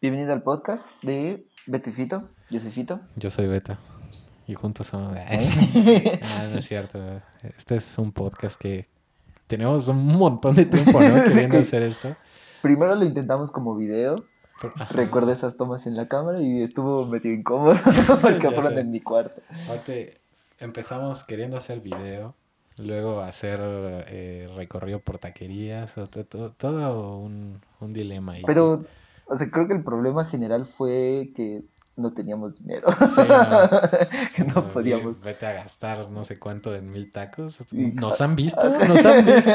Bienvenido al podcast de Beto y Fito. Yo soy Fito. Yo soy Beta. Y juntos somos. ah, no es cierto. Este es un podcast que tenemos un montón de tiempo, ¿no? Queriendo hacer esto. Primero lo intentamos como video. Recuerdo esas tomas en la cámara y estuvo medio incómodo porque fueron en mi cuarto. Aparte, empezamos queriendo hacer video, luego hacer eh, recorrido por taquerías, todo, un, un, dilema ahí. Pero, o sea, creo que el problema general fue que no teníamos dinero. Sí, no, podíamos. Vete a gastar no sé cuánto en mil tacos. ¿Nos han visto? ¿Nos han visto?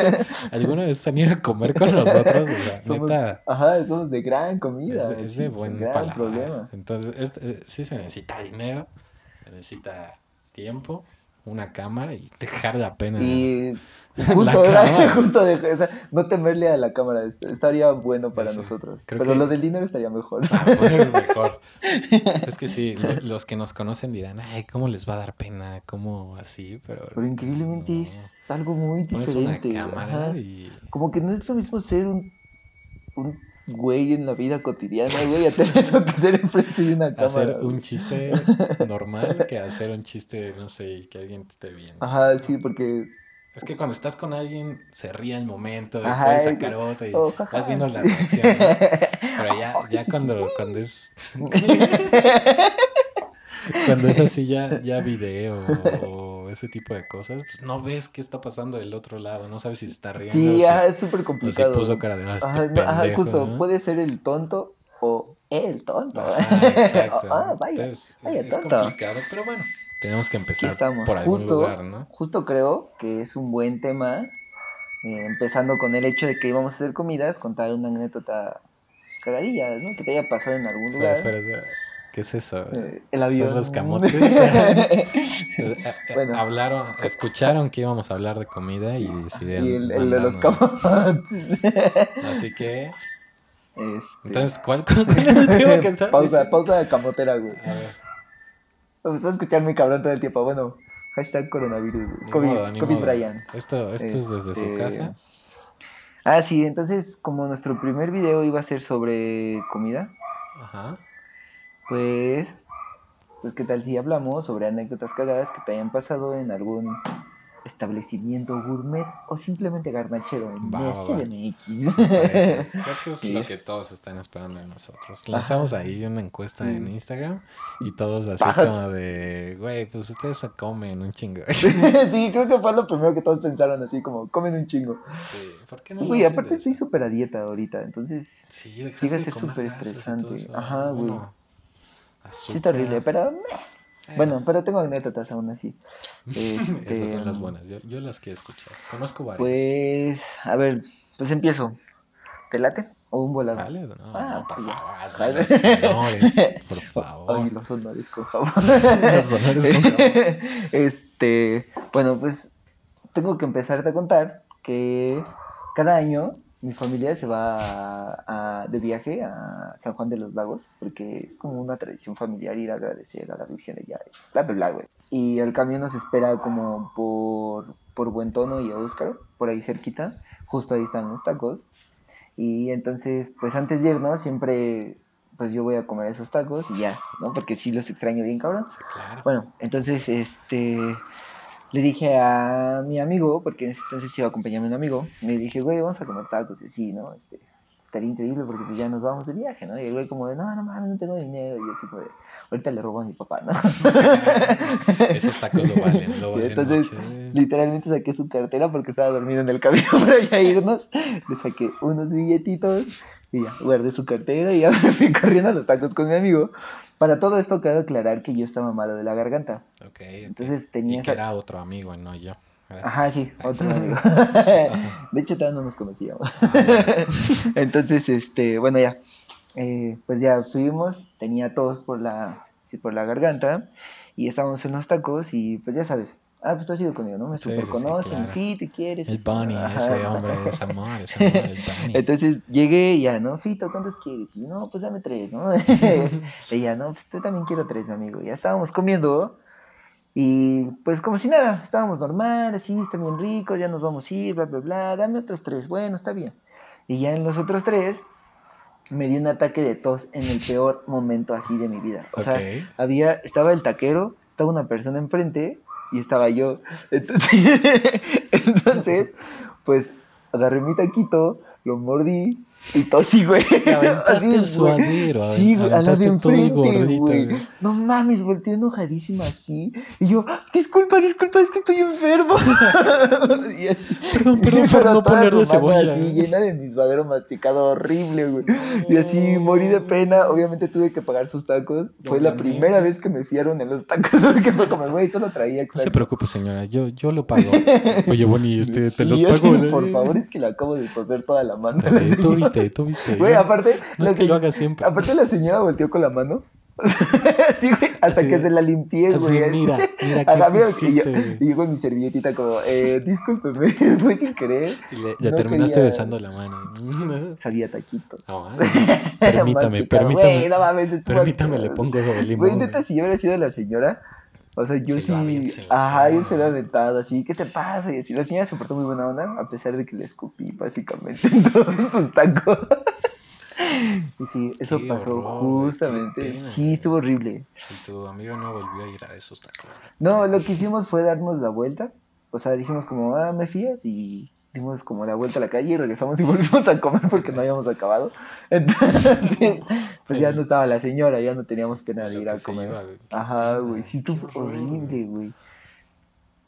¿Alguna vez han ido a comer con nosotros? O sea, somos, Ajá, somos de gran comida. Es, de buen problema. Entonces, eh, sí se necesita dinero, se necesita tiempo una cámara y dejar la pena. Y justo, la justo de, o sea, no temerle a la cámara, estaría bueno para nosotros. Pero lo del dinero estaría mejor. Ah, mejor. es que sí, los que nos conocen dirán, ay, ¿cómo les va a dar pena? ¿Cómo así? Pero, Pero increíblemente es algo muy diferente. Una cámara y... Como que no es lo mismo ser un, un güey en la vida cotidiana, güey, a tener que hacer enfrente de una cámara. Hacer un chiste normal que hacer un chiste, no sé, que alguien te esté viendo. Ajá, sí, porque... Es que cuando estás con alguien se ríe el momento, Ajá, puedes sacar otro y oh, vas viendo la reacción. Pero ya, ya cuando, cuando es... cuando es así ya, ya video o ese tipo de cosas, pues no ves qué está pasando del otro lado, no sabes si se está riendo. Sí, es súper complicado. O puso cara de, ah, este ajá, pendejo, justo, puede ser el tonto o el tonto. exacto. ah, vaya, vaya es, complicado, pero bueno, tenemos que empezar por algún justo, lugar, ¿no? Justo creo que es un buen tema, eh, empezando con el hecho de que íbamos a hacer comidas, contar una anécdota pues, cagadilla, ¿no? Que te haya pasado en algún lugar. ¿Qué es eso? Eh, el avión. ¿Son los camotes? Eh, eh, Hablaron, escucharon que íbamos a hablar de comida y decidieron. Y el, de los camotes. Así que. Este... Entonces, ¿cuál, cuál, el tema que está Pausa, pausa de camotera, güey. A ver. Vamos a escuchar mi cabrón todo el tiempo. Bueno, hashtag coronavirus. COVID, COVID Brian. Esto, esto es desde su este, casa. Ah, sí, entonces, como nuestro primer video iba a ser sobre comida. Ajá pues, pues qué tal si hablamos sobre anécdotas cagadas que te hayan pasado en algún establecimiento gourmet o simplemente garnachero en CDMX. Creo que es lo que todos están esperando de nosotros. Lanzamos ahí una encuesta en Instagram y todos así como de, güey, pues ustedes comen un chingo. sí, creo que fue lo primero que todos pensaron así como, comen un chingo. Sí, ¿por qué no? Uy, aparte estoy súper a dieta ahorita, entonces... Sí, dejaste de ser súper estresante. Ajá, güey. Sí, está horrible, pero. Eh. Bueno, pero tengo anécdotas aún así. Esas son las buenas, yo, yo, las que he escuchado. Conozco varias. Pues, a ver, pues empiezo. ¿Te late? ¿O un volado? Vale, no, ah, por favor. Los honores, por favor. Ay, los honores, con favor. los honores, con favor. Este, bueno, pues tengo que empezarte a contar que cada año mi familia se va de viaje a San Juan de los Lagos porque es como una tradición familiar ir a agradecer a la Virgen de allá, bla, bla, bla, Y el camión nos espera como por, por Buen Tono y Óscar, por ahí cerquita, justo ahí están los tacos. Y entonces, pues antes de irnos, siempre pues yo voy a comer esos tacos y ya, ¿no? Porque sí los extraño bien, cabrón. claro. Bueno, entonces, este le dije a mi amigo, porque en ese entonces iba a acompañarme un amigo, le dije, güey, vamos a comer tacos, y sí, ¿no? Este, estaría increíble porque pues ya nos vamos de viaje, ¿no? Y el güey como de, no, no mames, no tengo dinero, y así como de, ahorita le robo a mi papá, ¿no? Esos tacos lo valen, lo valen. entonces, literalmente saqué su cartera porque estaba dormido en el camino para ya irnos, le saqué unos billetitos, y ya, guardé su cartera y ya me fui corriendo a los tacos con mi amigo. Para todo esto, cabe aclarar que yo estaba malo de la garganta. Ok. Entonces tenía. Y que era otro amigo, no yo. Ajá, sí, otro amigo. de hecho, todavía no nos conocíamos. Entonces, este, bueno, ya. Eh, pues ya fuimos, tenía todos por la, por la garganta y estábamos en los tacos y pues ya sabes, Ah, pues tú has ido conmigo, ¿no? Me super conocen, sí, te quieres. El Bunny, ese hombre, es amor, es amor, el Bunny. Entonces llegué y ya, ¿no? Fito, ¿cuántos quieres? Y yo, no, pues dame tres, ¿no? Ella, no, pues tú también quiero tres, mi amigo. Ya estábamos comiendo y pues como si nada, estábamos normal, así, está bien rico, ya nos vamos a ir, bla, bla, bla, dame otros tres, bueno, está bien. Y ya en los otros tres, me dio un ataque de tos en el peor momento así de mi vida. O sea, había, estaba el taquero, estaba una persona enfrente y estaba yo. Entonces, entonces pues agarré mi taquito, lo mordí y tosí, güey. Así, el suadero. Sí, güey, a la de enfrente, güey. No mames, volteé enojadísima así. Y yo, disculpa, disculpa, es que estoy enfermo. y así, perdón, perdón por no ponerle cebolla. Así, llena de mi suadero masticado horrible, güey. Y así morí de pena. Obviamente tuve que pagar sus tacos. Fue la primera vez que me fiaron en los tacos. Porque fue como, güey, solo traía No se preocupe, señora, yo, yo lo pago. Oye, Bonnie, este, te los pago. por favor, es que le acabo de coser toda la mano. Viste, tú viste. Güey, aparte. No es que lo haga siempre. Aparte, la señora volteó con la mano. sí, güey, hasta que se la limpié, güey. mira, mira, qué hiciste, y, yo, y yo con mi servilletita como, eh, discúlpeme, fue sin querer. Le, ya terminaste besando la mano. Salía taquitos. No, permítame, permítame. Wey, no mames, permítame, le pongo limón. Güey, neta, si yo hubiera sido la señora, o sea, yo sí. Ajá, yo se lo he aventado así. ¿Qué te pasa? Y así. La señora se portó muy buena onda, a pesar de que le escupí básicamente en todos sus tacos. y sí, eso pasó justamente. Sí, estuvo horrible. Y tu amigo no volvió a ir a esos tacos. No, lo que hicimos fue darnos la vuelta. O sea, dijimos como, ah, me fías y dimos como la vuelta a la calle y regresamos y volvimos a comer porque no habíamos acabado. Entonces, pues ya no estaba la señora, ya no teníamos pena de ir a comer. Ajá, güey, sí, tú horrible, güey.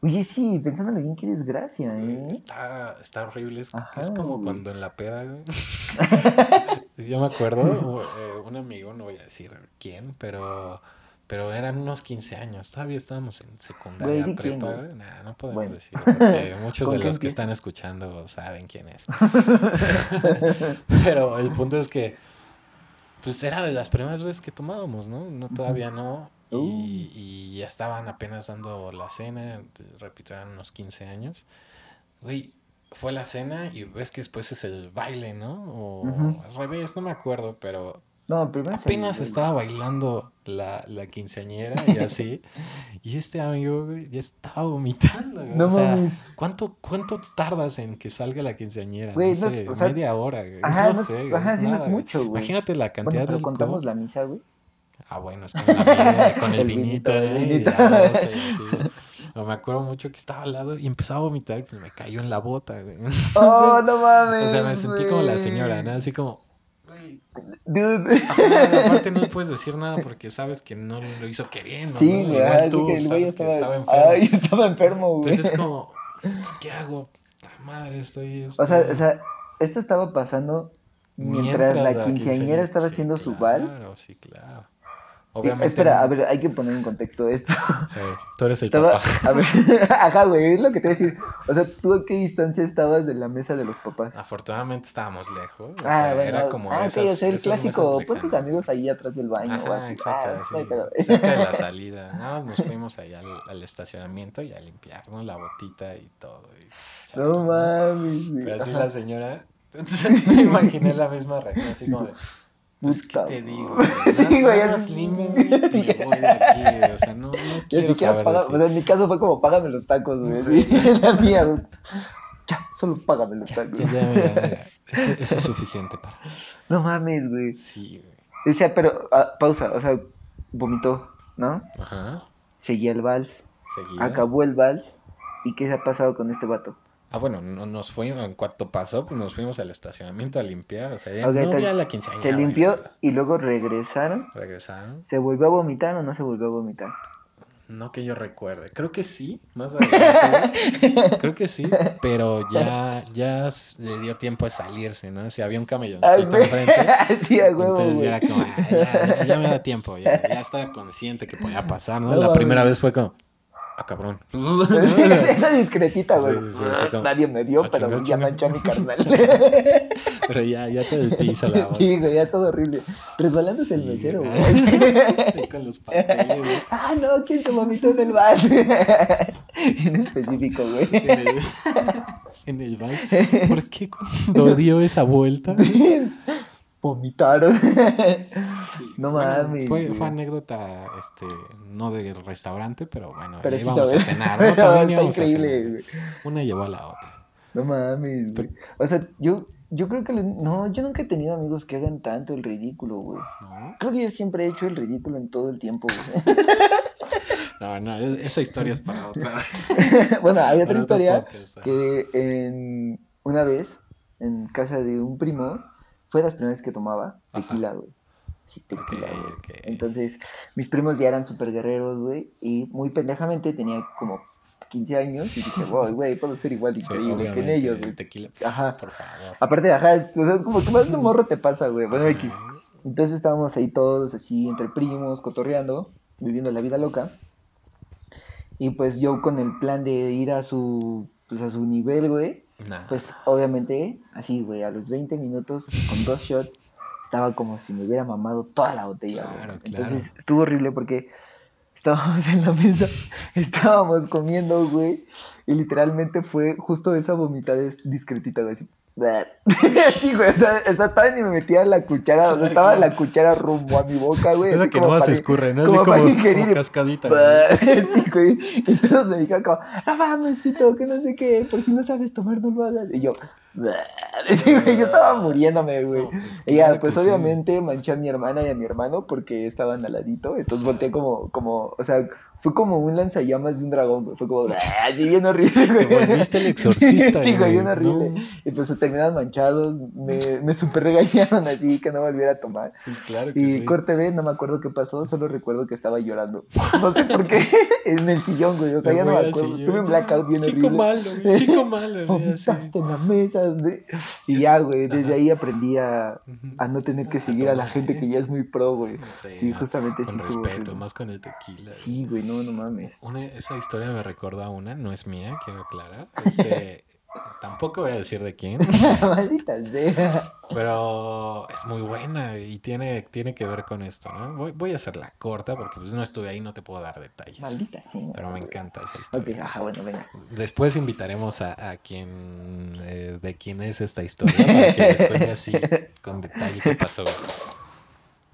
Oye, sí, pensándolo bien, qué desgracia, ¿eh? Está, está horrible. Es, es como cuando en la peda, güey. Yo me acuerdo, eh, un amigo, no voy a decir quién, pero pero eran unos 15 años, todavía estábamos en secundaria, prepa, nah, no podemos decir, porque muchos de los que están escuchando saben quién es. Pero el punto es que, pues era de las primeras veces que tomábamos, ¿no? No, todavía no. Y, uh. y, ya estaban apenas dando la cena, repito, eran unos 15 años. Güey, fue la cena y ves que después es el baile, ¿no? O al revés, no me acuerdo, pero no, primero Apenas estaba bailando la, la, quinceañera y así. y este amigo ya estaba vomitando. No o sea, ¿cuánto, ¿cuánto tardas en que salga la quinceañera? no, sé, media hora. Ajá, no, sé, ajá, sí, no es mucho, güey. Imagínate la cantidad bueno, de. contamos la misa, güey. Ah, bueno, es con, la con el, el, vinito, ¿eh? Ya, no sé, sí. me acuerdo mucho que estaba al lado y empezaba a vomitar pues me cayó en la bota, güey. oh, no mames. O sea, me sentí como la señora, ¿no? Así como, Dude. aparte no puedes decir nada porque sabes que no lo hizo queriendo. Sí, ¿no? Igual tú que el güey estaba, estaba, enfermo. Estaba enfermo, güey. Entonces es como, pues, ¿qué hago? madre, estoy. O sea, o sea, esto estaba pasando mientras, mientras la quinceañera estaba haciendo su vals. Claro, sí, claro. Obviamente. Espera, a ver, hay que poner en contexto esto. A ver, tú eres el papá. A ver, ajá, güey, es lo que te voy a decir. O sea, ¿tú a qué distancia estabas de la mesa de los papás? Afortunadamente estábamos lejos. O ah, sea, era como ah, sí, o sea, el clásico, pon tus amigos ahí atrás del baño ajá, o así. Exacto, ah, sí, pero... cerca de la salida. No, nos fuimos ahí al, al, estacionamiento y a limpiarnos la botita y todo. Y, no mames. Pero así la señora, entonces me imaginé la misma reacción, así como de... Pues, ¿qué te digo? sí, güey, es slim y voy de aquí, o sea, no, no quiero saber paga, O sea, en mi caso fue como, págame los tacos, güey. Sí. la mía, güey. Ya, solo págame los tacos. Ya, ya, mira, Eso, eso, es suficiente para No mames, güey. Sí, güey. Decía, pero, ah, pausa, o sea, vomitó, ¿no? Ajá. Seguía el vals. Seguía. Acabó el vals. ¿Y qué se ha pasado con este vato? Ah, bueno, no, nos fuimos, en cuanto pasó, pues nos fuimos al estacionamiento a limpiar, o sea, ya no había la quinceañera. Se limpió y luego regresaron. Regresaron. ¿Se volvió a vomitar o no se volvió a vomitar? No que yo recuerde, creo que sí, más adelante. creo que sí, pero ya, ya le dio tiempo de salirse, ¿no? Si había un camelloncito enfrente. sí, a huevo, entonces ya era como, ya, ya, me da tiempo, ya, ya estaba consciente que podía pasar, ¿no? la primera vez fue como, Ah, cabrón. Esa discretita, güey. Nadie me vio, ah, pero ya manchó a mi carnal. pero ya, ya todo el piso la Sí, güey, ya todo horrible. Resbalándose el mesero, güey. Con los papeles, Ah, no, ¿quién se vomitó en el bar? en específico, güey. En el, en el bar. ¿Por qué cuando dio esa vuelta? Vomitaron. no mames. Fue, fue, anécdota, este, no del restaurante, pero bueno, pero íbamos a cenar, ¿no? También íbamos increíble, a cenar. Una llevó a la otra. No mames, O sea, yo Yo creo que... le- No, yo nunca he tenido amigos que hagan tanto el ridículo, güey. ¿No? Creo que yo siempre he hecho el ridículo en todo el tiempo, güey. No, no, e- esa historia es para otra. bueno, hay otra para historia podcast, que en, una vez en casa de un primo fue de las primeras que tomaba tequila, güey. Sí, tequila, güey. Entonces, mis primos ya eran súper guerreros, güey. Y muy pendejamente tenía como 15 años y dije, wow, güey, puedo ser igual de Sí, increíble que en ellos, güey. Tequila, pues, Ajá. por favor. Aparte, ajá, es- o sea, como que más de morro te pasa, güey. Bueno, X. Entonces estábamos ahí todos así entre primos, cotorreando, viviendo la vida loca. Y pues yo con el plan de ir a su, pues a su nivel, güey. Nah. Pues obviamente, así, güey, a los 20 minutos, con dos shots, estaba como si me hubiera mamado toda la botella, güey. Claro, Entonces estuvo horrible porque estábamos en la mesa, estábamos comiendo, güey, y literalmente fue justo esa vomitada discretita, güey, así. Sí, güey, o sea, todavía ni me metía la cuchara, o sea, estaba la cuchara rumbo a mi boca, güey. Es la que no se escurre, ¿no? como como, como cascadita. güey. Sí, güey. Y todos me dijeron como, no mames, Pito, que no sé qué, por si no sabes tomar, no lo hagas. Y yo, sí, güey, yo estaba muriéndome, güey. No, pues, Y ya, pues que sí. obviamente manché a mi hermana y a mi hermano porque estaban al ladito. Entonces volteé como, como, o sea, fue como un lanzallamas de un dragón, güey. Fue como, así bien horrible, güey. Te volviste el exorcista, Sí, güey, bien horrible. no. Y pues se terminaron manchados, me, me super regañaron así que no volviera a tomar. Sí, claro que Y sí. corte B, no me acuerdo qué pasó, solo recuerdo que estaba llorando. No sé por qué, en el sillón, güey. O sea, Me ya no me acuerdo. Tuve un blackout bien Chico horrible. malo, güey, chico malo, güey, en la mesa. güey. Y ya, güey, desde ahí aprendí a, a no tener que seguir a la gente que ya es muy pro, güey. Sí, justamente Con sí estuvo respeto, más con el tequila. Sí, güey, no, no mames. Una, esa historia me recordó a una, no es mía, quiero aclarar. Este, tampoco voy a decir de quién, Maldita sea. pero es muy buena y tiene, tiene que ver con esto, ¿no? Voy, voy a hacerla corta porque pues no estuve ahí, no te puedo dar detalles. Maldita sea. Pero me encanta esa historia. ajá, bueno, venga. Después invitaremos a, a quien eh, de quién es esta historia para que les cuente así con detalle qué pasó.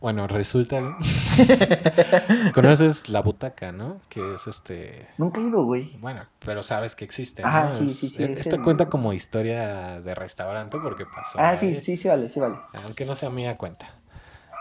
Bueno, resulta conoces la butaca, ¿no? Que es este Nunca he ido, güey. bueno, pero sabes que existe, Ajá, ¿no? sí, sí, sí, es Esta el- cuenta como historia de restaurante porque pasó. Ah, ahí. sí, sí, sí, vale, sí, vale. Aunque no sea mía cuenta.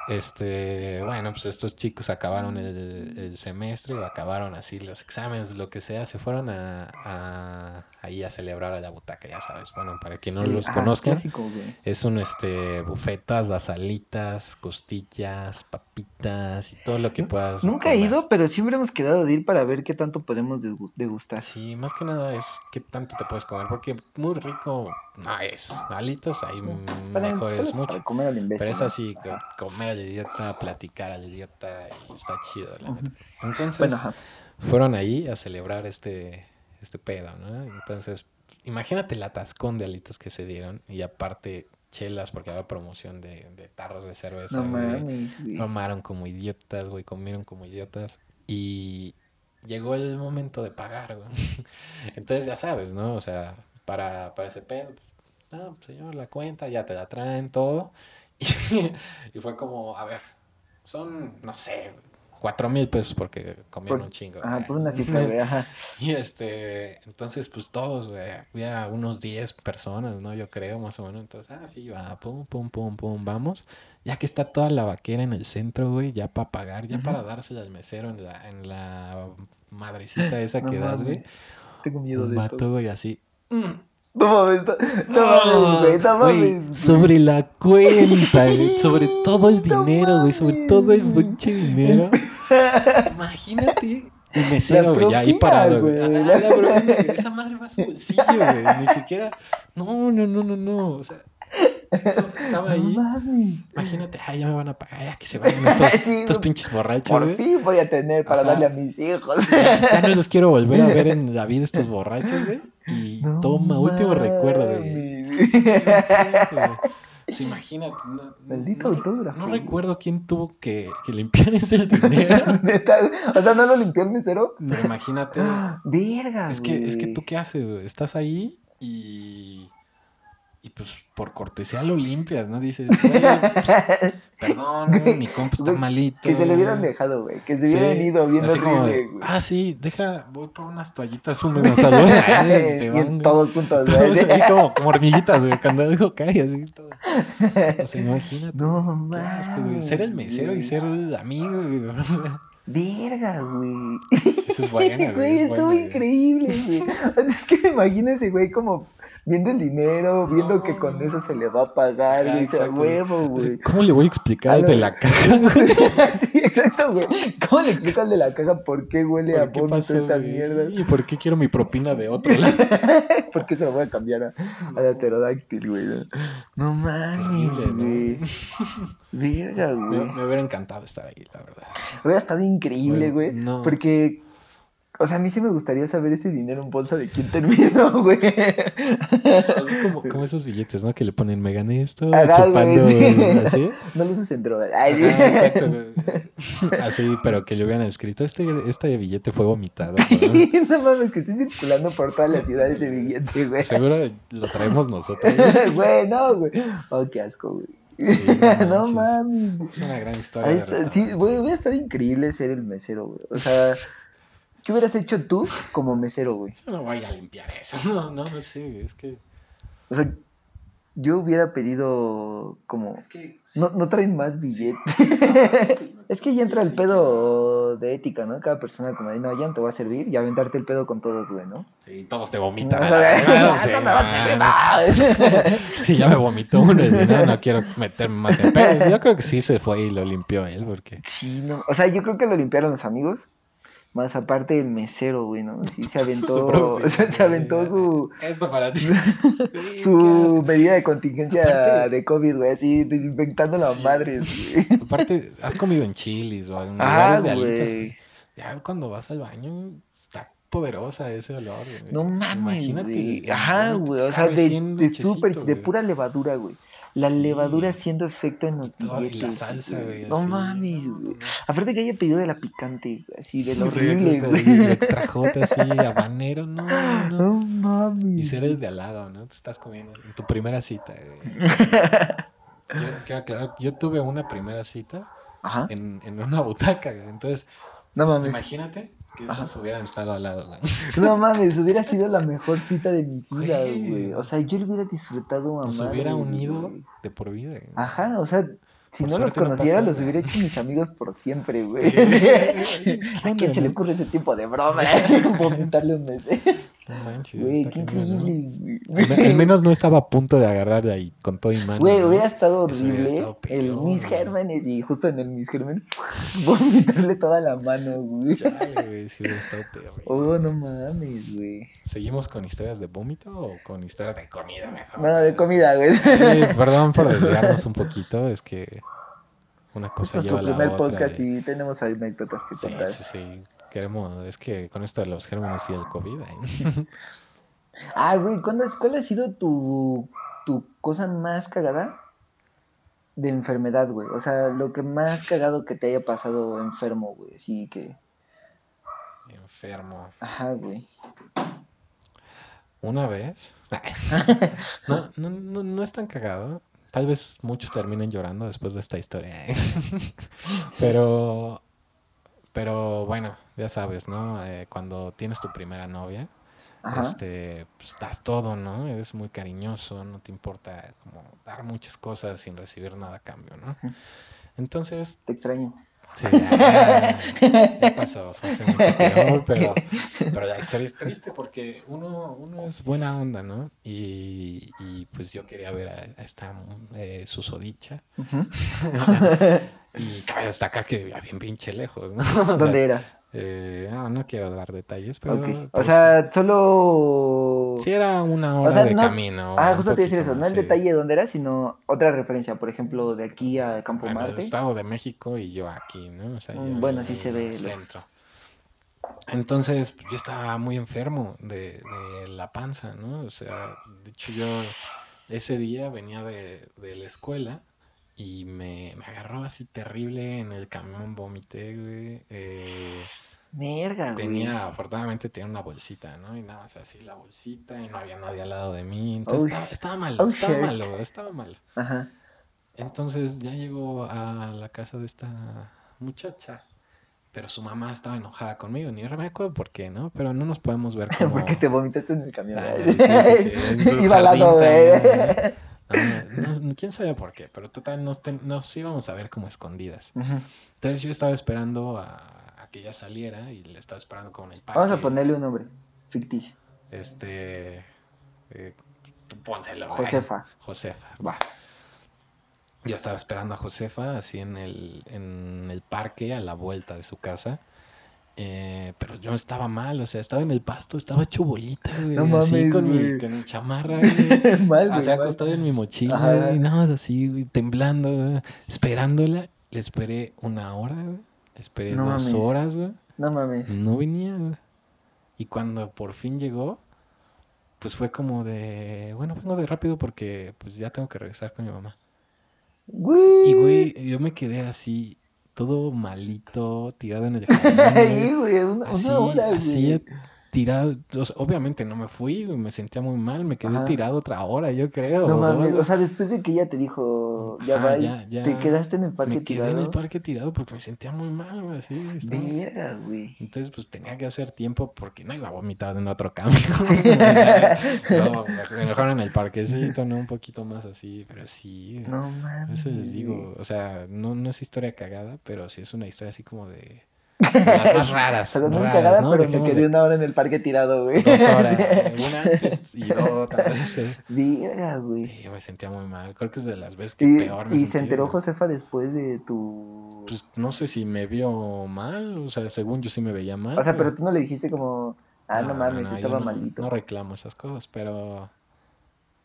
Este, bueno, pues estos chicos acabaron el, el semestre acabaron así los exámenes, lo que sea, se fueron a, a- ahí a celebrar a la butaca, ya sabes. Bueno, para quien no los clásico, güey. es un este bufetas, las alitas, costillas, papitas y todo lo que puedas. Nunca he ido, pero siempre hemos quedado de ir para ver qué tanto podemos degu- degustar. Sí, más que nada es qué tanto te puedes comer, porque muy rico no es. Alitas hay mm, Para- mejores mucho. Para comer al imbécil. Pero es así, co- comer al idiota, platicar al idiota, y está chido, la neta. Entonces, Bueno, fueron ahí a celebrar este, este pedo, ¿no? Entonces, imagínate el atascón de alitas que se dieron, y aparte chelas, porque había promoción de, de tarros de cerveza, No güey. mames, güey. Tomaron como idiotas, güey, comieron como idiotas, y llegó el momento de pagar, güey. Entonces, ya sabes, ¿no? O sea, para, para ese pedo, pues, no, señor, la cuenta, ya te la traen todo. Y, y fue como, a ver, son, no sé, cuatro mil pesos porque comieron Por- un chingo. Güey. por una cifra, güey, ajá. Y este, entonces, pues todos, güey, había unos 10 personas, ¿no? Yo creo, más o menos. Entonces, ah, sí, va, pum, pum, pum, pum, vamos. Ya que está toda la vaquera en el centro, güey, ya para pagar, ya para dársela al mesero en la, en la madrecita esa No que das, güey. Tengo miedo de esto. vato, güey, así. No mames, no, no mames, güey, no mames. sobre la cuenta, güey, sobre todo el dinero, güey, sobre todo el pinche dinero. Imagínate el mesero, güey, ya ahí parado, güey. Ah, güey, Esa madre va a su bolsillo, güey. Ni siquiera. No, no, no, no, no. O sea, esto estaba ahí. No mames. Imagínate, ay, ya me van a pagar, ya que se vayan estos, Sí, estos güey. pinches borrachos, Por güey. fin voy a tener para Ajá. darle a mis hijos. Ya, ya no los quiero volver a ver en la vida estos borrachos, güey. Y No toma, último recuerdo, güey. Pues imagínate. No, Maldito no- autógrafo, No recuerdo quién tuvo que, que limpiar ese dinero. O sea, ¿no lo limpió el mesero? Pero imagínate. Verga, Es que, es que tú qué haces, güey? Estás ahí y. Y pues por cortesía lo limpias, ¿no? Dices, "Güey, pues, perdón, güey, mi compa está Güey, malito. Que se le hubieran güey". dejado, güey. Que se Sí, hubieran ido bien así como de, horrible, güey. ah, sí, deja, voy por unas toallitas húmedas baño". Ah, este, van, todos juntos, Todos como, como hormiguitas, güey, cuando algo cae así todo. O sea, imagínate. No asco, güey. Ser el mesero y mames, ser amigo, güey. O sea, Verga, güey. eso es buena, güey. Güey, es estuvo increíble, güey. O sea, es que me imagino ese güey como viendo el dinero, viendo que con eso se le va a pagar. O sea, exacto. huevo, güey. ¿Cómo le voy a explicar al de la caja, güey? sí, exacto, güey. ¿Cómo le explico al de la caja por qué huele a ¿Por qué pasó, esta güey? mierda? ¿Y por qué quiero mi propina de otro lado? ¿Por qué se lo voy a cambiar a, a la pterodáctil, güey? No mames, Terrible, güey. Verga, Me, güey. me hubiera encantado estar ahí, la verdad. Hubiera estado increíble, Güey, güey. no. Porque, o sea, a mí sí me gustaría saber ese dinero en bolsa de quién terminó, güey. Así como, como esos billetes, ¿no? Que le ponen, me gané esto, Ajá, chupando, güey, sí. así. No lo uses en. Ay. Ajá, exacto, güey. Así, pero que le hubieran escrito, este, este billete fue vomitado. ¿no? no mames, que estoy circulando por todas las ciudades de billete, güey. Seguro lo traemos nosotros. Güey, no, güey. Oh, qué asco, güey. Sí, no mames. Es una gran historia. De está, sí, güey, hubiera estado increíble ser el mesero, güey. O sea, ¿qué hubieras hecho tú como mesero, güey? Yo no voy a limpiar eso. No, no, no sé. Es que. O sea, yo hubiera pedido como... que. No, no traen más billetes. es que ya entra el pedo de ética, ¿no? Cada persona como, no, ya no te va a servir y aventarte el pedo con todos, güey, ¿no? Sí, todos te vomitan. No, a la verga, o sea, no me va a servir, no. no. Sí, ya me vomitó uno y no, no quiero meterme más en pedo. Yo creo que sí se fue y lo limpió él, porque. Sí, no. O sea, yo creo que lo limpiaron los amigos. Más aparte el mesero, güey, ¿no? Sí, se aventó, propio se, se aventó su, Esto para ti. su medida de contingencia Aparte- de COVID, güey, así desinfectando la Sí. madre, güey. Aparte, has comido en chilis o en Ah, lugares de alitas. güey. Ya cuando vas al baño, poderosa ese olor. güey. No mames, Imagínate. güey. Ajá, güey. O sea, de, recién de hechecito, súper, de güey. pura levadura, güey. La Sí. levadura haciendo efecto en los todo, y la salsa, güey. No así. mames, No, güey. no, no. Aparte que haya pedido de la picante, güey, así, de lo Sí, horrible, güey. y el extra jote así, habanero, no, no, no. No mames. Y ser el de al lado, ¿no? Te estás comiendo en tu primera cita, güey. Yo, aclarar, yo tuve una primera cita Ajá. en, en una butaca, güey. Entonces, No mames. imagínate que esos hubieran estado al lado, güey. No mames, hubiera sido la mejor cita de mi vida, Güey. güey. O sea, yo lo hubiera disfrutado a Nos madre, hubiera unido güey. de por vida. güey. Ajá, o sea, si Por no los no conociera, pasó, los hubiera hecho mis amigos por siempre, güey. ¿Qué ¿A quién se le ocurre ese tipo de broma? Vomitarle un mes. No manches. Güey, qué cañón, ¿no? increíble, Al, menos no estaba a punto de agarrar de ahí con todo y mano. Güey, hubiera estado horrible estado el peor, Miss. Germanes y justo en el Miss Germanes vomitarle toda la mano, güey. Chale, güey, sí hubiera estado terrible. Oh, no mames, güey. ¿Seguimos con historias de vómito o con historias de comida mejor? No, de comida, güey. Sí, perdón por desviarnos un poquito, es que una Es cosa lleva a la primer otra. podcast y- y tenemos anécdotas que Sí, contar. sí, sí. Queremos, es que con esto de los gérmenes y el COVID. ¿eh? Ah, güey, ¿cuándo es- ¿cuál ha sido tu, tu cosa más cagada de enfermedad, güey? O sea, lo que más cagado que te haya pasado enfermo, güey. Así que, Enfermo. ajá, güey. Una vez. No, no, no, no es tan cagado. Tal vez muchos terminen llorando después de esta historia. ¿eh? Pero, pero bueno, ya sabes, ¿no? Eh, cuando tienes tu primera novia, Ajá. este, pues das todo, ¿no? Eres muy cariñoso, no te importa como dar muchas cosas sin recibir nada a cambio, ¿no? Entonces, Te extraño. Sí, ya, ya pasó, fue hace mucho tiempo, pero, pero la historia es triste porque uno, uno es buena onda, ¿no? Y, y pues yo quería ver a, a esta eh, susodicha Ujú. y cabe destacar que vivía bien pinche lejos, ¿no? O sea, ¿Dónde era? Eh, no, no quiero dar detalles, pero... Ok. O pues, sea, solo... Sí era una hora sea, de no- camino. Ah, justo te iba a decir eso, no el sí. detalle de dónde era, sino otra referencia, por ejemplo, de aquí a Campo Bueno, el Marte. Estado de México y yo aquí, ¿no? O sea, Mm, bueno, en sí se ve Centro. Entonces, yo estaba muy enfermo de, de la panza, ¿no? O sea, de hecho yo ese día venía de, de la escuela y me, me agarró así terrible en el camión, vomité, güey. Eh, güey. tenía, afortunadamente tenía una bolsita, ¿no? Y nada más así la bolsita y no había nadie al lado de mí. Entonces Oh, estaba, estaba malo, oh, estaba shit. malo, estaba malo. Ajá. Entonces ya llegó a la casa de esta muchacha. Pero su mamá estaba enojada conmigo, ni me acuerdo por qué, ¿no? Pero no nos podemos ver como... Porque te vomitaste en el camión. Ah, sí, sí, sí, en su Iba al lado, güey. No, quién sabe por qué, pero total nos, ten- nos íbamos a ver como escondidas. Entonces yo estaba esperando a, a que ella saliera y le estaba esperando como en el parque. Vamos a ponerle un nombre ficticio. Este. eh, tú pónselo. Josefa. Josefa. Va. Yo estaba esperando a Josefa así en el, en el parque a la vuelta de su casa. Eh, pero yo estaba mal, o sea, estaba en el pasto, estaba hecho bolita, güey. No así mames, con mi, con mi chamarra, güey. mal, güey. O sea, mal. acostado en mi mochila, Ajá. güey, nada más así, güey, temblando, güey, esperándola. Le esperé una hora, güey. Le esperé No dos mames. horas, güey. No mames. No venía, güey. Y cuando por fin llegó, pues fue como de, bueno, vengo de rápido porque pues ya tengo que regresar con mi mamá. Güey. Y güey, yo me quedé así, todo malito, tirado en el jardín, Ahí, güey. una, Así, una hora, así. Tirado. O sea, obviamente no me fui, me sentía muy mal, me quedé Ajá. tirado otra hora, yo creo. No mames, o sea, después de que ella te dijo, ya Ajá, va, ya, ya. te quedaste en el parque me quedé tirado. en el parque tirado porque me sentía muy mal, güey, así. estaba- Verga, güey. Entonces, pues tenía que hacer tiempo porque no iba a vomitar en otro cambio. no, mejor, en el parquecito, ¿no? Un poquito más así, pero sí. No mames. Eso les digo, o sea, no, no es historia cagada, pero sí es una historia así como de... las más raras. No es raras, pero me quedé de una hora en el parque tirado, güey. Dos horas, una antes y dos otra vez. eh. Güey. Sí, me sentía muy mal. Creo que es de las veces que Y, peor me y sentí, se enteró güey. Josefa después de tu... Pues no sé si me vio mal, o sea, según yo sí me veía mal. o sea, pero tú no le dijiste como, ah, no, No, mames, no, estaba no- maldito. No reclamo esas cosas, pero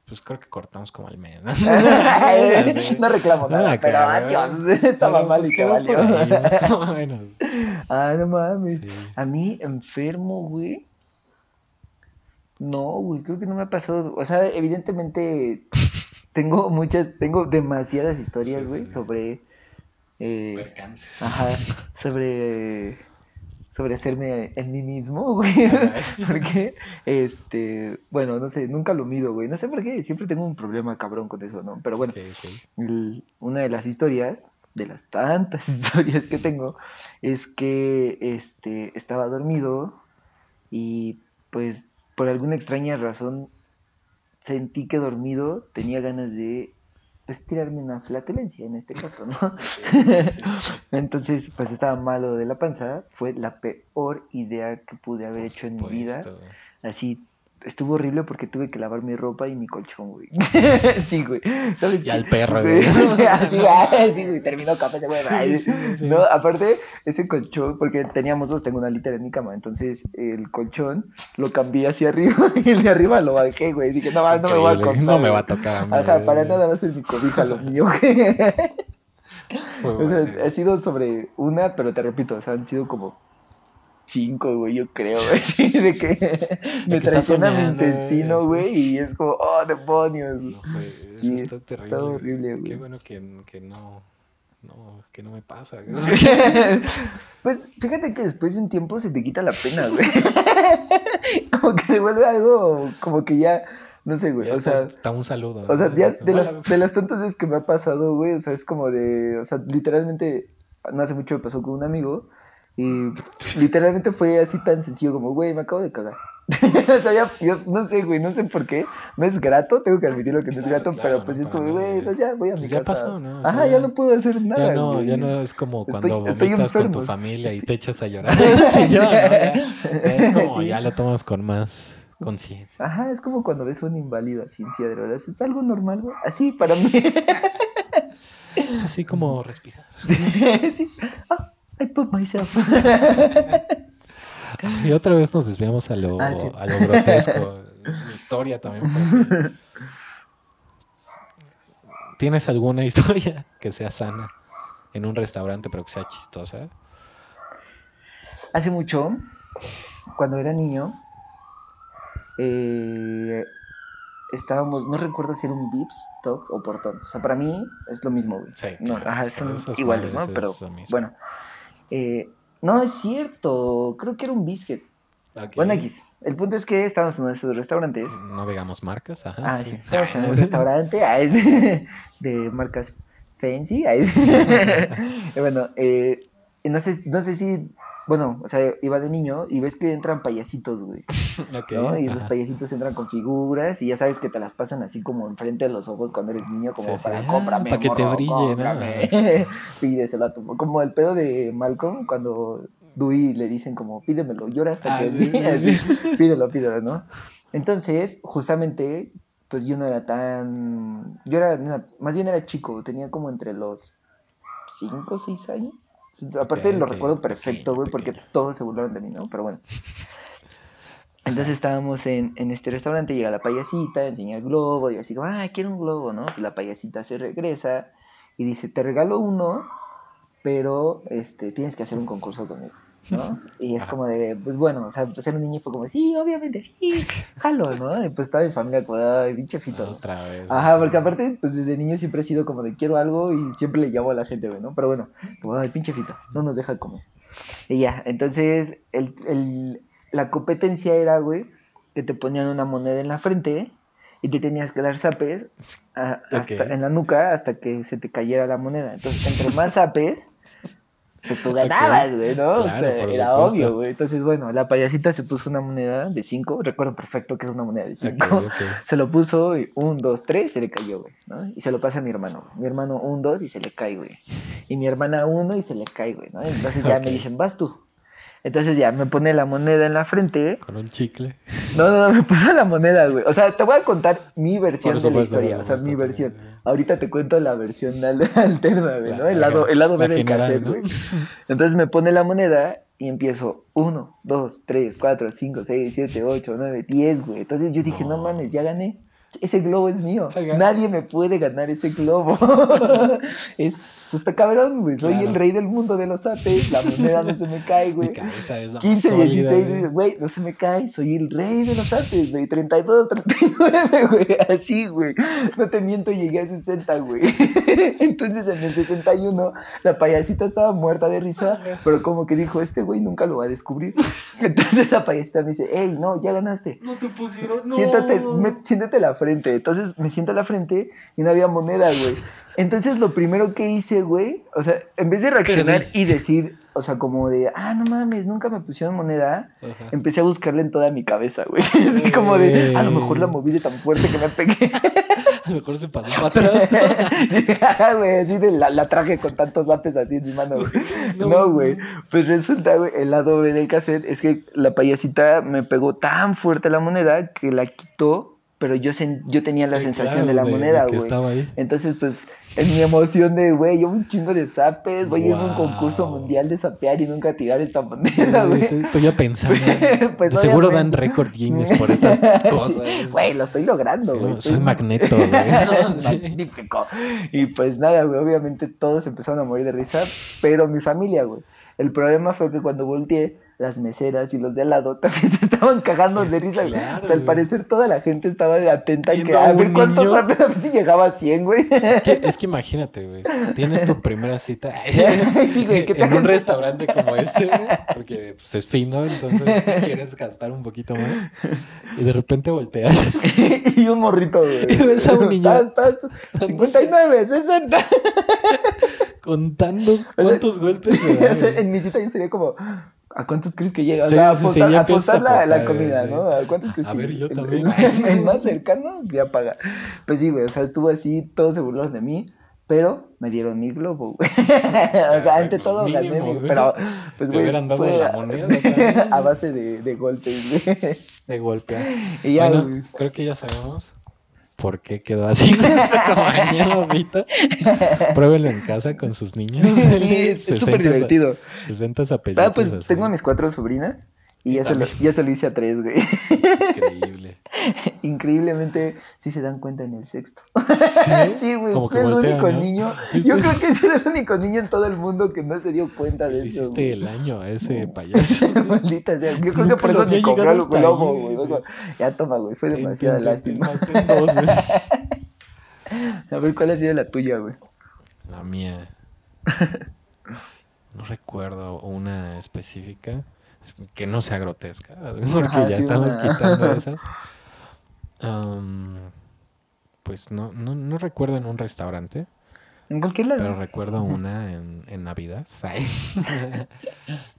pues creo que cortamos como al mes. ¿no? No reclamo No nada, la pero cagué, adiós, estaba mal pues, y que valió. ahí, más o menos. Ah, no mames. Sí. A mí, enfermo, güey. No, güey, creo que no me ha pasado. O sea, evidentemente tengo muchas, tengo demasiadas historias, Sí, güey, sí. sobre. eh, Percances. ajá, sobre. Sobre hacerme en mí mismo, güey. Porque, este. Bueno, no sé, nunca lo mido, güey. No sé por qué, siempre tengo un problema cabrón con eso, ¿no? Pero bueno. Una de las historias, de las tantas historias que tengo, es que este, estaba dormido y pues por alguna extraña razón sentí que dormido tenía ganas de pues, tirarme una flatulencia en este caso, ¿no? Entonces pues estaba malo de la panza, fue la peor idea que pude haber Por hecho en mi vida. Así estuvo horrible porque tuve que lavar mi ropa y mi colchón, güey. sí, güey. ¿Sabes Y qué? al perro, güey. Así, ah, sí, güey. Terminó capaz de güey. Sí, sí. No, aparte, ese colchón, porque teníamos dos, tengo una litera en mi cama, entonces el colchón lo cambié hacia arriba y el de arriba lo bajé, güey. Dije, no, no me voy a acostar. No me va a tocar. Ajá, para güey. nada va a ser mi cobija lo mío, güey. Muy O sea, bueno. ha sido sobre una, pero te repito, o sea, han sido como cinco, güey, yo creo, güey. De que me traiciona mi intestino, güey, y es como, oh, demonios. No, güey, eso Sí, está está terrible. güey. Qué bueno que, que no, no, que no me pasa. güey. pues fíjate que después de un tiempo se te quita la pena, güey. como que se vuelve algo, como que ya, no sé, güey, Ya o está, sea... está un saludo. O sea, ¿no? ya de las, de las tantas veces que me ha pasado, güey, o sea, es como de, o sea, literalmente, no hace mucho me pasó con un amigo y literalmente fue así tan sencillo como, güey, me acabo de cagar. o sea, ya, yo no sé, güey, no sé por qué, no es grato, tengo que admitirlo que no es grato, claro, pero no, pues es como, güey, güey. pues ya voy a mi Pues ya casa. pasó, ¿no? O sea, Ajá, ya, ya- no puedo hacer nada, Ya no, güey. ya no es como cuando estoy vomitas con tu familia y te echas a llorar. Sí, ¿no? Ya es como, Sí. ya lo tomas con más conciencia. Ajá, es como cuando ves a un inválido así en silla de ruedas, es algo normal, güey, así para mí. Es así como respirar. sí. Ah, I put myself. Y otra vez nos desviamos a lo, Ah, sí. a lo grotesco. Mi historia también. ¿Tienes alguna historia que sea sana en un restaurante, pero que sea chistosa? Hace mucho, cuando era niño, eh, estábamos, no recuerdo si era un Vips, Top o Portón. O sea, para mí es lo mismo, güey. Sí, No, claro. ajá, son iguales, ¿no? Pero es lo mismo. bueno. Eh, no, es cierto. Creo que era un biscuit. Bueno, X. El punto es que estábamos en uno de esos restaurantes. No digamos marcas, ajá. Ah, sí. sí. Estábamos en un restaurante ah, es de, de marcas fancy. Ahí. bueno, eh, no, sé, no sé si bueno, o sea, iba de niño y ves que entran payasitos, güey. ¿no? Y los payasitos entran con figuras y ya sabes que te las pasan así como enfrente de los ojos cuando eres niño, como para sí. cómprame, Para que te brille, cómprame. Pídeselo a tu... Como el pedo de Malcolm cuando Dewey le dicen como, pídemelo, llora hasta Ah, que sí, así, sí. pídelo, pídelo, ¿no? Entonces, justamente, pues yo no era tan... Yo era, no, más bien era chico, tenía como entre los 5 o 6 años. Aparte lo recuerdo perfecto, güey, porque todos se burlaron de mí, ¿no? Pero bueno. Entonces estábamos en, en este restaurante, llega la payasita, enseña el globo y así como, ah, quiero un globo, ¿no? Y la payasita se regresa y dice, te regalo uno, pero este, tienes que hacer un concurso conmigo, ¿no? Y es como de, pues bueno, o sea, pues era un niño fue como, sí, obviamente, sí, jalo, ¿no? Y pues toda mi familia como, ay, pinche fito. Otra vez. Ajá, porque aparte, pues desde niño siempre he sido como de quiero algo y siempre le llamo a la gente, ¿no? Pero bueno, como, ay, pinche fito, no nos deja comer. Y ya, entonces, el, el- la competencia era, güey, que te ponían una moneda en la frente y te tenías que dar zapes a- hasta, Ok. en la nuca hasta que se te cayera la moneda. Entonces, entre más zapes, pues tú ganabas, güey, ¿no? o sea, era supuesto. obvio, güey. Entonces, bueno, la payasita se puso una moneda de 5, recuerdo perfecto que era una moneda de Ok, 5. ok. Se lo puso y un, dos, tres, se le cayó, güey, ¿no? Y se lo pasa a mi hermano. güey. Mi hermano un, dos y se le cae, güey. Y mi hermana uno y se le cae, güey, ¿no? Entonces ya me dicen, vas tú. Entonces ya me pone la moneda en la frente. Con un chicle. No, no, no, me puso la moneda, güey. O sea, te voy a contar mi versión de la historia. O sea, mi versión. Ahorita te cuento la versión al- alterna, güey, ¿no? El lado, el lado B del cassette, ¿no? güey. Entonces me pone la moneda y empiezo 1, 2, 3, 4, 5, 6, 7, 8, 9, 10, güey. Entonces yo dije, no, No. mames, ya gané. Ese globo es mío. Nadie me puede ganar ese globo. es, eso está cabrón, güey. Soy Claro. el rey del mundo de los apes. La moneda no se me cae, Mi güey. cabeza es la más 15, sólida, 16, güey. no se me cae, soy el rey de los artes, güey, 32, 39, güey, así, güey, no te miento, llegué a 60, güey, entonces en el 61 la payasita estaba muerta de risa, pero como que dijo, este güey nunca lo va a descubrir, entonces la payasita me dice, hey, no, ya ganaste, No te pusieron. No. siéntate, me- siéntate la frente. Entonces me siento a la frente y no había moneda, güey. Entonces lo primero que hice, güey, o sea, en vez de reaccionar y decir, o sea, como de, ah, no mames, nunca me pusieron moneda, Ajá. empecé a buscarla en toda mi cabeza, güey. Así como de, a lo mejor la moví de tan fuerte que me pegué. A lo mejor se pasó para atrás. Dije, "Ah, güey, así de la, la traje con tantos lápices así en mi mano, güey. No, No, güey. Pues resulta, güey, el lado B del cassette es que la payasita me pegó tan fuerte la moneda que la quitó, pero yo, sen- yo tenía la Sí, sensación claro, de la moneda, güey. estaba ahí. Entonces, pues, en mi emoción de, güey, yo un chingo de zapes, voy a ir a un Wow. concurso mundial de sapear y nunca tirar esta moneda, güey. Sí, Estoy ya pensando. Pues, De seguro dan récord Guinness por estas cosas. Güey, lo estoy logrando, Sí, güey. soy magneto, güey. Magnífico. Y pues nada, güey, obviamente todos empezaron a morir de risa, pero mi familia, güey. El problema fue que cuando volteé, las meseras y los de al lado también se estaban cagando Pues de risa, claro, o sea, al parecer toda la gente estaba atenta en que, a a ver un cuántos niño. rápido, si llegaba a 100, güey. Es que, es que imagínate, güey. Tienes tu primera cita Sí, güey, ¿qué en un restaurante como este, güey, porque pues, es fino, entonces quieres gastar un poquito más. Y de repente volteas. y un morrito, güey. Y ves a un niño. Estás, estás, 59, 60. contando cuántos golpes O sea, en mi cita yo sería como, ¿a cuántos crees que llega? O sea, sí, sí, apostar, apostar la, la apostar, comida, güey, ¿no? ¿A cuántos crees A que ver, yo el- también. El, el más cercano ya paga. Pues sí, güey, o sea, estuvo así, todos se burlaron de mí, pero me dieron mi globo, güey. o sea, ante todo Mínimo, gané, güey, pero pues, güey, hubieran dado fue la a- moneda también. a base de, de golpes, güey. de golpear. Y ya, bueno, güey. creo que ya sabemos por qué quedó así nuestra compañía ahorita. Pruébenlo en casa con sus niños. Sí, es 60 súper divertido. 60 zapecitos Ah, pues así. tengo a mis cuatro sobrinas y ya se, lo, ya se lo hice a tres, güey. Increíble. Increíblemente, sí se dan cuenta en el sexto. Sí, Sí, güey, como que fue el voltean, único ¿no? niño. Yo creo que es el único niño en todo el mundo que no se dio cuenta de eso. hiciste güey. el año a ese payaso. Maldita sea. Yo creo que por eso ni llegado el globo, güey. Ya toma, güey. Fue demasiada lástima. dos. A ver, ¿cuál ha sido la tuya, güey? La mía. No recuerdo una específica que no sea grotesca, porque Ajá, ya sí, estamos una. quitando esas. Pues no, no, no recuerdo en un restaurante, En cualquier lado. Pero recuerdo una en, en Navidad.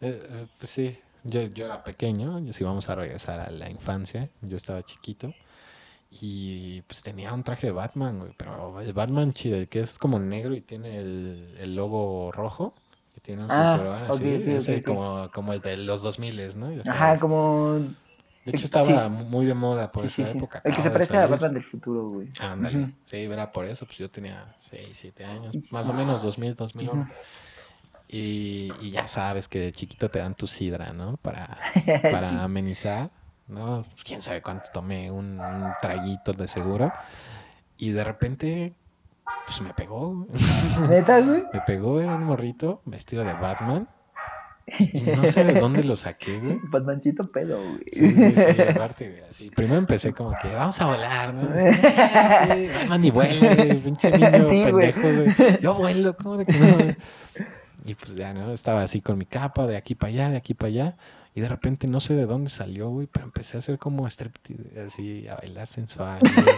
Eh, eh, pues sí, yo, yo era pequeño, si vamos a regresar a la infancia, yo estaba chiquito. Y pues tenía un traje de Batman, güey, pero el Batman chido, que es como negro y tiene el, el logo rojo, que tiene un Ah, cinturón así, ese como, como el de los 2000, ¿no? Ya Ajá, sabes. como. De hecho sí. estaba muy de moda por Sí, esa sí, época. El que se de parece a salir. Batman del futuro, güey. Ándale. Ujú. Sí, era por eso, pues yo tenía 6, 7 años, más o menos 2000, 2001. Ujú. Y, y ya sabes que de chiquito te dan tu sidra, ¿no? Para, para amenizar, ¿no? Quién sabe cuánto tomé, un, un traguito de seguro. Y de repente, pues me pegó. güey. ¿Neta, güey? Me pegó, era un morrito vestido de Batman. Y no sé de dónde lo saqué, güey. Batmancito pedo, güey. Sí, sí, sí, aparte, güey, así. Primero empecé como que vamos a volar, ¿no? Sí, sí, Batman ni vuela, güey, pinche niño Sí, güey. pendejo, güey. Yo vuelo, ¿cómo de que no? güey? Y pues ya, ¿no? Estaba así con mi capa, de aquí para allá, de aquí para allá. Y de repente no sé de dónde salió, güey, pero empecé a hacer como striptease, así, a bailar sensual, güey.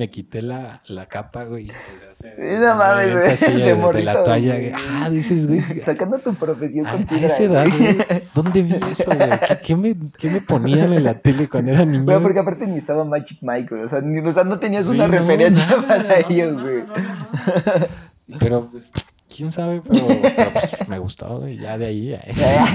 Me quité la, la capa, güey, No mames, güey, así de la toalla. güey. Ajá, dices, güey, Sacando tu profesión a, con a esa edad, güey. ¿dónde vi eso, güey? ¿Qué, qué me, qué me ponían en la tele cuando era niño? Güey, porque aparte ni estaba Magic Mike, güey. O sea, ni, o sea no tenías Sí, una no, referencia nada, para no, ellos, güey. Pero, pues, quién sabe, pero, pero, pues me gustó, güey. Ya de ahí, eh,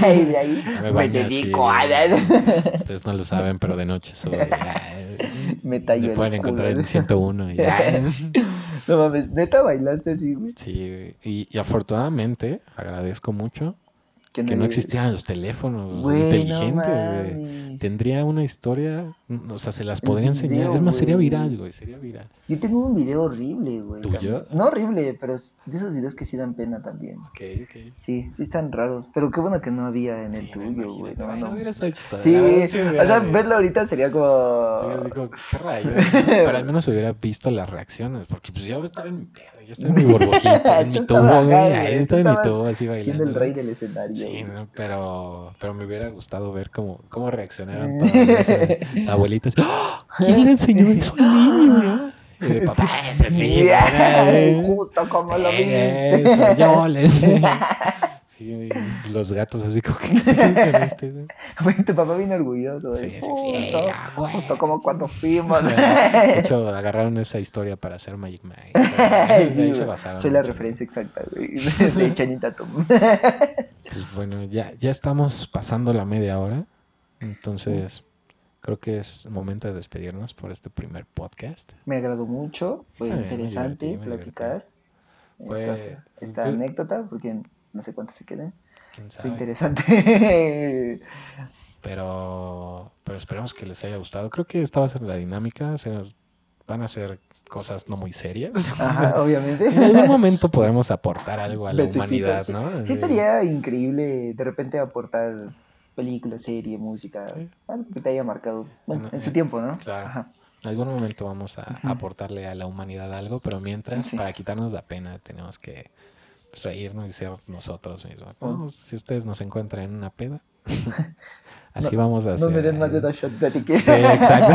Ay, de ahí Ya me me, dedico así, a ustedes no lo saben, pero de noche soy. Me tallo Me pueden encontrar en 101. y ya. No mames, neta bailaste así, güey. Sí, y, y afortunadamente agradezco mucho que no existieran los teléfonos no inteligentes. Tendría una historia, mm, o sea, se las podría enseñar. es más, sería viral, güey, sería viral. Yo tengo un video horrible, güey. ¿Tuyo? No horrible, pero de esos videos que sí dan pena también. Ok, ok. Sí, sí están raros. Pero qué bueno que no había en el tuyo, güey. No, no. chistoso. Sí, verdad, sí o sea, verlo ahorita sería como... como, ¿qué rayos? Pero al menos hubiera visto las reacciones, porque pues yo estaba en mi pedo, yo estaba en mi burbujita, en mi tubo, güey, ahí estaba en mi tubo así bailando. Siendo el rey del escenario. Sí, no, pero, pero me hubiera gustado ver cómo, cómo reaccionaron todos. ese- La abuelita así, ¡Ah! ¿quién le enseñó eso al niño? no?" Y de papá, ese es mi. Justo como lo vi. eso, yo le enseñé. Sí, y los gatos así como que ¿qué pedo con este, no? Tu papá vino orgulloso. Sí, sí, sí, Justo, güey. justo como cuando fuimos. De hecho, agarraron esa historia para hacer Magic Mike. Ahí Sí, se güey. basaron. Soy la mucho. referencia exacta, güey. De Channing Tatum. Pues bueno, ya, ya estamos pasando la media hora. Entonces, creo que es momento de despedirnos por este primer podcast. Me agradó mucho. Fue Ah, me interesante divertí, me platicar. Esta, esta anécdota, porque no sé cuántas se queden. Quién Fue interesante. Pero, pero esperemos que les haya gustado. Creo que esta va a ser la dinámica. se nos- van a ser cosas no muy serias. Ajá, obviamente. En algún momento podremos aportar algo a la humanidad. ¿no? Sí estaría increíble de repente aportar películas, serie, música, Sí. algo que te haya marcado. Bueno, en su tiempo, ¿no? claro. Ajá. En algún momento vamos a aportarle a la humanidad algo, pero mientras, Sí. para quitarnos la pena, tenemos que reírnos y ser nosotros mismos. ¿no? Oh. Si ustedes nos encuentran en una peda, así vamos a No hacer. me den más de dos shots de. Sí, exacto.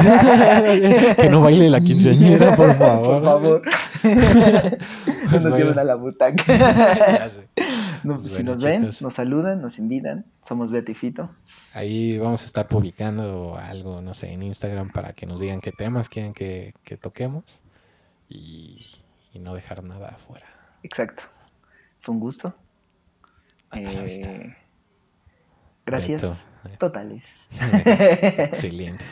que no baile la quinceañera, por favor. Por favor. Pues nos lleven a la butaca. Ya sé. No, Pues si bueno, nos ven, chicos. nos saludan, nos invitan. Somos Beto y Fito. Ahí vamos a estar publicando algo, no sé, en Instagram para que nos digan qué temas quieren que, que toquemos y, y no dejar nada afuera. Exacto. Fue un gusto. Hasta la vista. Eh, Gracias. Beto. Totales. Excelente.